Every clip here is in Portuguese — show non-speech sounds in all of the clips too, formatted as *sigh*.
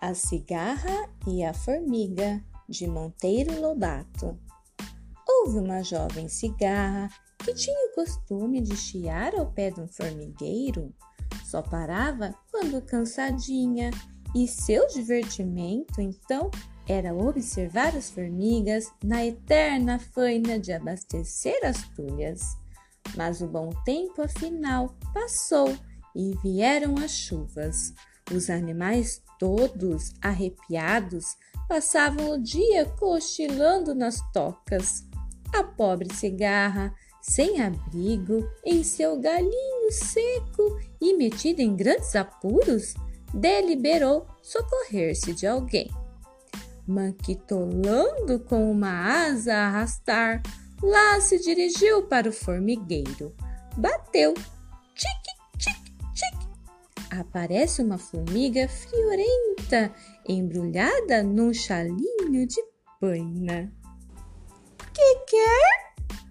A Cigarra e a Formiga, de Monteiro Lobato. Houve uma jovem cigarra que tinha o costume de chiar ao pé de um formigueiro. Só parava quando cansadinha e seu divertimento então era observar as formigas na eterna faina de abastecer as tulhas. Mas o bom tempo afinal passou e vieram as chuvas. Os animais todos arrepiados passavam o dia cochilando nas tocas. A pobre cigarra, sem abrigo, em seu galinho seco e metida em grandes apuros, deliberou socorrer-se de alguém. Manquitolando com uma asa a arrastar, lá se dirigiu para o formigueiro. Bateu aparece uma formiga friorenta embrulhada num chalinho de paina. Que quer?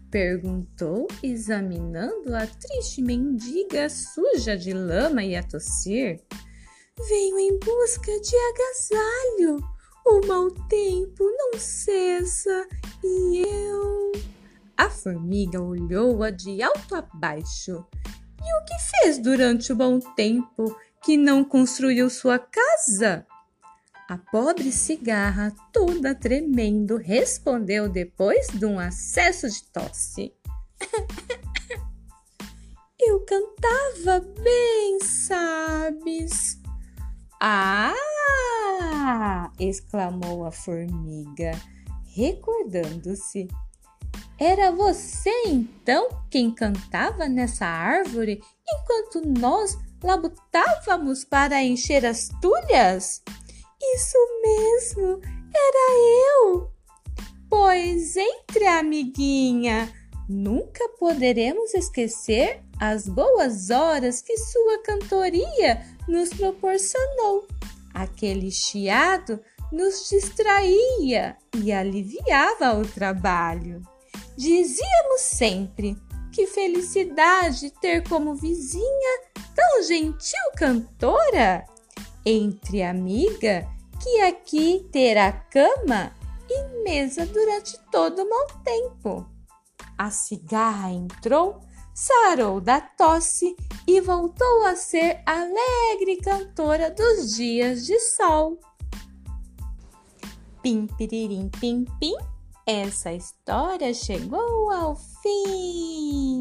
perguntou, examinando a triste mendiga suja de lama e a tossir. Venho em busca de agasalho. O mau tempo não cessa e eu. A formiga olhou-a de alto a baixo e o que fez durante o bom tempo que não construiu sua casa? A pobre cigarra, toda tremendo, respondeu depois de um acesso de tosse. *laughs* Eu cantava bem, sabes? Ah! exclamou a formiga, recordando-se era você então quem cantava nessa árvore enquanto nós labutávamos para encher as tulhas? Isso mesmo, era eu. Pois entre, amiguinha, nunca poderemos esquecer as boas horas que sua cantoria nos proporcionou. Aquele chiado nos distraía e aliviava o trabalho. Dizíamos sempre que felicidade ter como vizinha tão gentil cantora. Entre amiga, que aqui terá cama e mesa durante todo o mau tempo. A cigarra entrou, sarou da tosse e voltou a ser alegre cantora dos dias de sol. Pim, piririm, pim, pim essa história chegou ao fim.